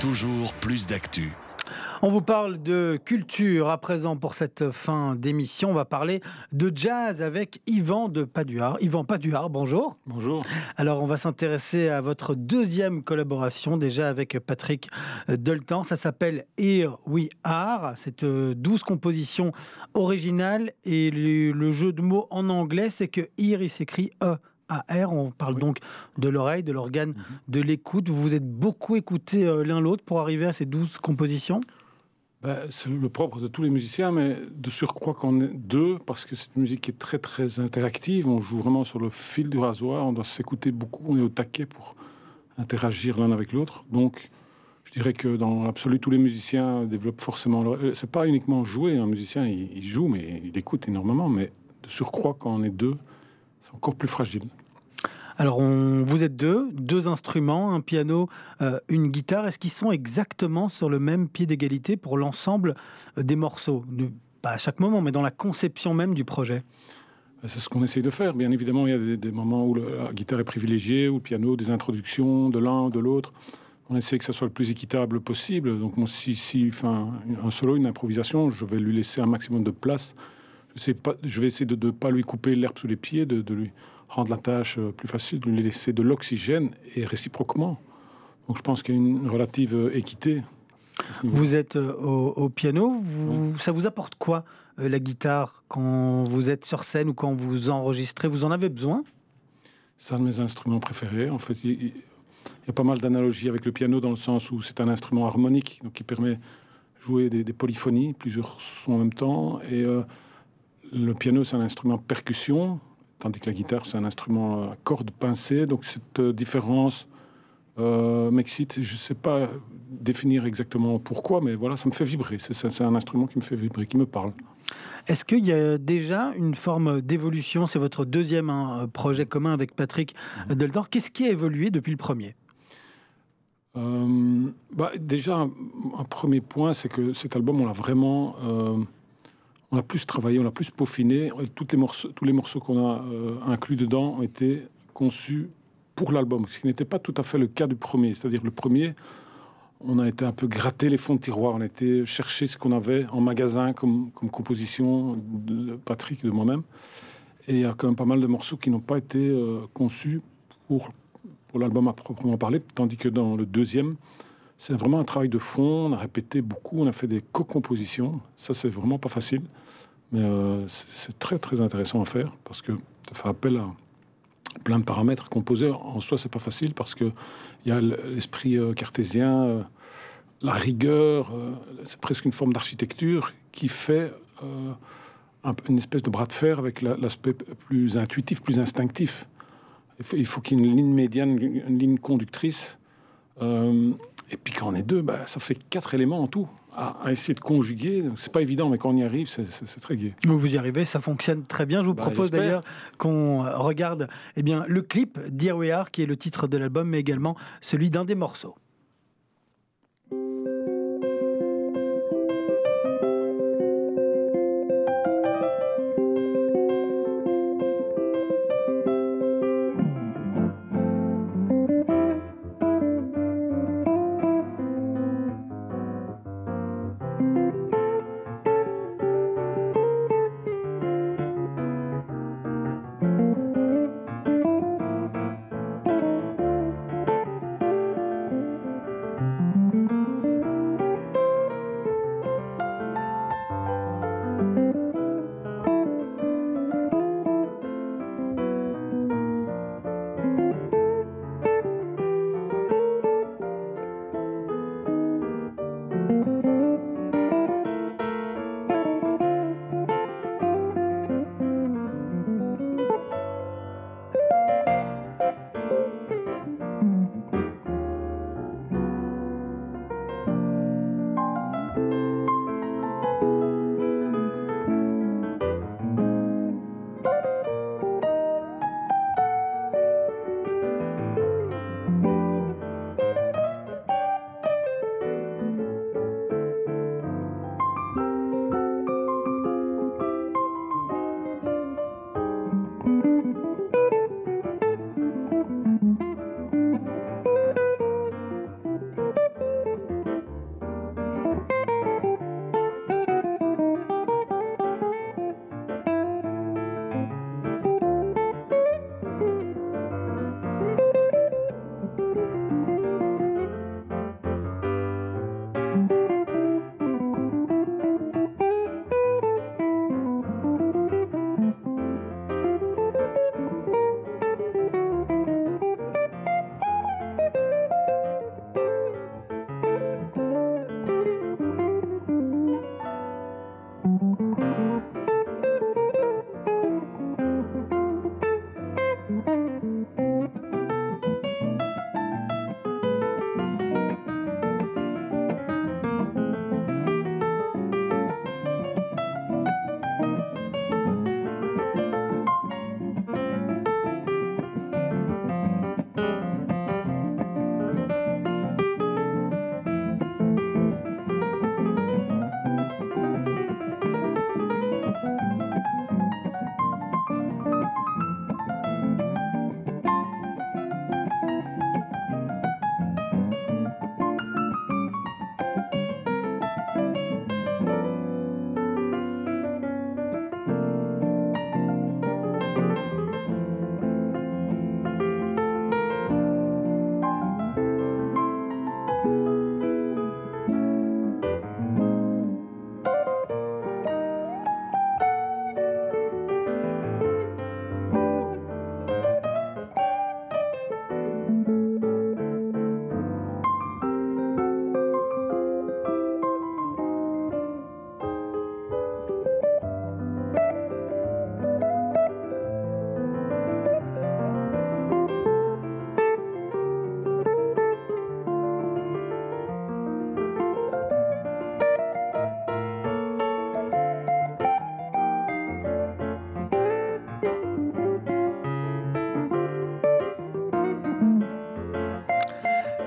Toujours plus d'actu. On vous parle de culture à présent pour cette fin d'émission. On va parler de jazz avec Yvan de Paduard. Yvan Paduard, bonjour. Bonjour. Alors, on va s'intéresser à votre deuxième collaboration, déjà avec Patrick Doltan. Ça s'appelle Here We Are. C'est 12 euh, compositions originales et le, jeu de mots en anglais, c'est que Here, il s'écrit E. AR, on parle donc de l'oreille, de l'organe, mhm. de l'écoute. Vous vous êtes beaucoup écouté euh, l'un l'autre pour arriver à ces 12 compositions? Ben, c'est le propre de tous les musiciens, mais de surcroît qu'on est deux, parce que c'est une musique qui est très très interactive. On joue vraiment sur le fil du rasoir, on doit s'écouter beaucoup, on est au taquet pour interagir l'un avec l'autre. Donc, je dirais que dans l'absolu, tous les musiciens développent forcément. Leur... C'est pas uniquement jouer, un musicien il, joue, mais il écoute énormément. Mais de surcroît, quand on est deux, c'est encore plus fragile. Alors, on, vous êtes deux, deux instruments, un piano, euh, une guitare. Est-ce qu'ils sont exactement sur le même pied d'égalité pour l'ensemble euh, des morceaux? Pas à chaque moment, mais dans la conception même du projet ben, c'est ce qu'on essaye de faire. Bien évidemment, il y a des, moments où la guitare est privilégiée, ou le piano, des introductions de l'un, de l'autre. On essaie que ça soit le plus équitable possible. Donc, si, si enfin, un solo, une improvisation, je vais lui laisser un maximum de place. Je, sais pas, je vais essayer de ne pas lui couper l'herbe sous les pieds, de, de lui rendre la tâche euh, plus facile, de lui laisser de l'oxygène et réciproquement. Donc je pense qu'il y a une relative euh, équité. Vous êtes euh, au, piano, ça vous apporte quoi la guitare quand vous êtes sur scène ou quand vous enregistrez? Vous en avez besoin? C'est un de mes instruments préférés. En fait, il, y a pas mal d'analogies avec le piano dans le sens où c'est un instrument harmonique, donc qui permet de jouer des, polyphonies, plusieurs sons en même temps. Et le piano, c'est un instrument percussion, tandis que la guitare, c'est un instrument à cordes pincées. Donc cette euh, différence euh, m'excite. Je ne sais pas définir exactement pourquoi, mais voilà, ça me fait vibrer. C'est un instrument qui me fait vibrer, qui me parle. Est-ce qu'il y a déjà une forme d'évolution? C'est votre deuxième hein, projet commun avec Patrick mmh. Deldor. Qu'est-ce qui a évolué depuis le premier? Euh, bah, Déjà, un, premier point, c'est que cet album, on l'a vraiment on a plus travaillé, on a plus peaufiné. Toutes les morceaux, tous les morceaux qu'on a euh, inclus dedans ont été conçus pour l'album, ce qui n'était pas tout à fait le cas du premier. C'est-à-dire le premier, on a été un peu gratter les fonds de tiroir, on a été chercher ce qu'on avait en magasin comme, composition de Patrick, de moi-même. Et il y a quand même pas mal de morceaux qui n'ont pas été euh, conçus pour, pour l'album à proprement parler, tandis que dans le deuxième, c'est vraiment un travail de fond. On a répété beaucoup, on a fait des co-compositions. Ça, c'est vraiment pas facile. Mais euh, c'est très, très intéressant à faire parce que ça fait appel à plein de paramètres. Composer en soi, c'est pas facile parce qu'il y a l'esprit euh, cartésien, euh, la rigueur, c'est presque une forme d'architecture qui fait une espèce de bras de fer avec l'aspect plus intuitif, plus instinctif. Il faut qu'il y ait une ligne médiane, une ligne conductrice. Et puis quand on est deux, bah, ça fait quatre éléments en tout à, essayer de conjuguer. C'est pas évident, mais quand on y arrive, c'est très gai. Vous y arrivez, ça fonctionne très bien. Je vous bah, propose d'ailleurs qu'on regarde eh bien, le clip d'Here We Are, qui est le titre de l'album, mais également celui d'un des morceaux.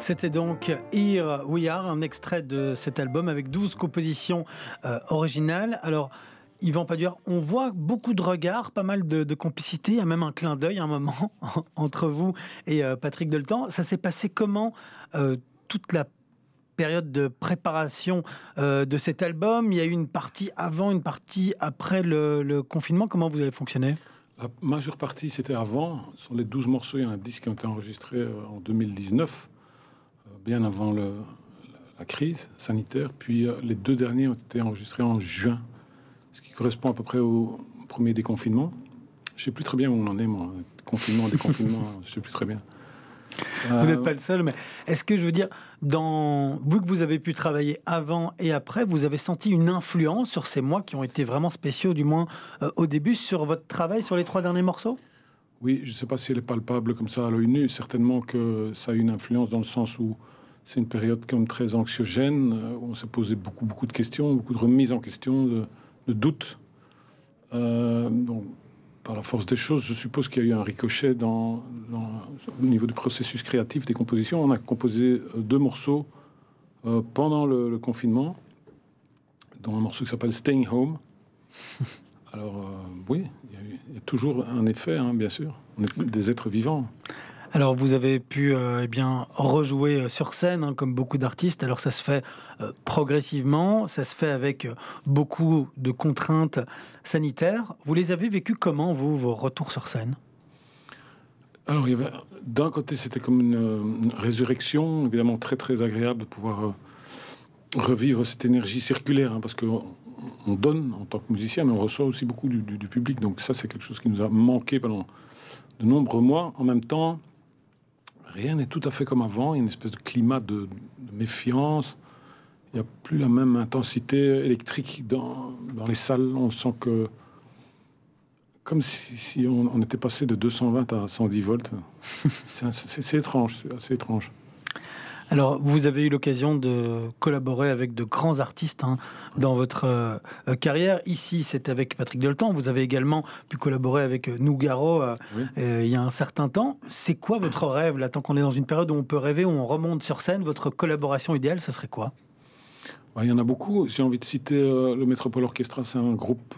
C'était donc Here We Are, un extrait de cet album avec 12 compositions euh, originales. Alors, Yvan Padur, on voit beaucoup de regards, pas mal de, complicité, il y a même un clin d'œil un moment entre vous et euh, Patrick Deltan. Ça s'est passé comment euh, toute la période de préparation de cet album? Il y a eu une partie avant, une partie après le, confinement. Comment vous avez fonctionné? La majeure partie, c'était avant. Sur les 12 morceaux, il y a un disque qui a été enregistré en 2019 bien avant la crise sanitaire. Puis euh, les deux derniers ont été enregistrés en juin, ce qui correspond à peu près au premier déconfinement. Je sais plus très bien où on en est, moi. Confinement, déconfinement, je sais plus très bien. Vous n'êtes euh, pas le seul, mais est-ce que je veux dire, dans, vu que vous avez pu travailler avant et après, vous avez senti une influence sur ces mois qui ont été vraiment spéciaux, du moins euh, au début, sur votre travail sur les trois derniers morceaux? Oui, je ne sais pas si elle est palpable comme ça à l'œil nu. Certainement que ça a une influence dans le sens où c'est une période comme très anxiogène, euh, où on s'est posé beaucoup, beaucoup de questions, beaucoup de remises en question, de, doutes. Euh, par la force des choses, je suppose qu'il y a eu un ricochet dans, au niveau du processus créatif des compositions. On a composé euh, deux morceaux pendant le, confinement, dont un morceau qui s'appelle Staying Home. Alors, oui, il y, a toujours un effet, hein, bien sûr. On est des êtres vivants. Alors vous avez pu euh, eh bien rejouer euh, sur scène hein, comme beaucoup d'artistes. Alors ça se fait euh, progressivement, ça se fait avec beaucoup de contraintes sanitaires. Vous les avez vécues comment vous vos retours sur scène? Alors il y avait d'un côté c'était comme une, résurrection, évidemment très très agréable de pouvoir revivre cette énergie circulaire hein, parce que on donne en tant que musicien, mais on reçoit aussi beaucoup du, du public. Donc ça, c'est quelque chose qui nous a manqué pendant de nombreux mois. En même temps, rien n'est tout à fait comme avant. Il y a une espèce de climat de, méfiance. Il n'y a plus la même intensité électrique dans, dans, les salles. On sent que. Comme si, on, était passé de 220 à 110 volts. c'est étrange, c'est assez étrange. Alors, vous avez eu l'occasion de collaborer avec de grands artistes hein, dans votre euh, carrière. Ici, c'est avec Patrick Deltan. Vous avez également pu collaborer avec euh, Nougaro euh, il y a un certain temps. C'est quoi votre rêve, là, tant qu'on est dans une période où on peut rêver, où on remonte sur scène? Votre collaboration idéale, ce serait quoi? Il y en a beaucoup. J'ai envie de citer le Métropole Orchestra. C'est un groupe,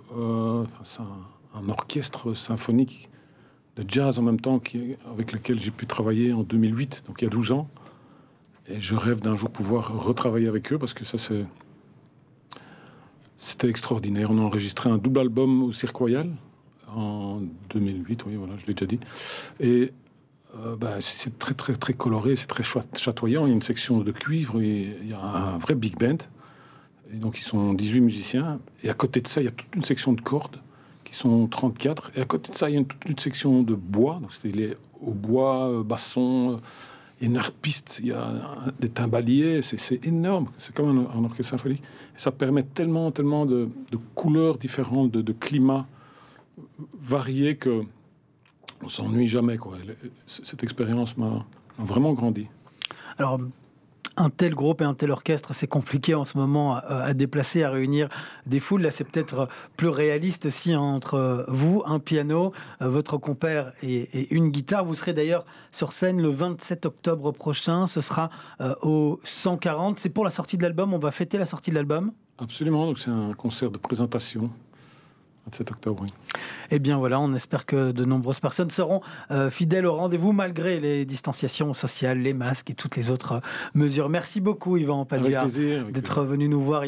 c'est un, orchestre symphonique de jazz en même temps qui, avec lequel j'ai pu travailler en 2008, donc il y a 12 ans. Et je rêve d'un jour pouvoir retravailler avec eux parce que ça, c'est. C'était extraordinaire. On a enregistré un double album au Cirque Royal en 2008, oui, voilà, je l'ai déjà dit. Et euh, bah, c'est très, très, très coloré, c'est très chatoyant. Il y a une section de cuivre, il y a un vrai big band. Et donc, ils sont 18 musiciens. Et à côté de ça, il y a toute une section de cordes qui sont 34. Et à côté de ça, il y a toute une section de bois. Donc, c'est les au bois, euh, basson, une harpiste, il y a des timbaliers, c'est énorme. C'est comme un, orchestre symphonique. ça permet tellement, tellement de, couleurs différentes, de, climats variés que on s'ennuie jamais. Cette expérience m'a vraiment grandi. Alors, un tel groupe et un tel orchestre, c'est compliqué en ce moment à, déplacer, à réunir des foules. Là, c'est peut-être plus réaliste aussi entre vous, un piano, euh, votre compère et, une guitare. Vous serez d'ailleurs sur scène le 27 octobre prochain. Ce sera euh, au 140. C'est pour la sortie de l'album. On va fêter la sortie de l'album. Absolument. Donc c'est un concert de présentation 27 octobre, oui. Eh bien voilà, on espère que de nombreuses personnes seront euh, fidèles au rendez-vous malgré les distanciations sociales, les masques et toutes les autres mesures. Merci beaucoup Yvan Padua d'être venu nous voir.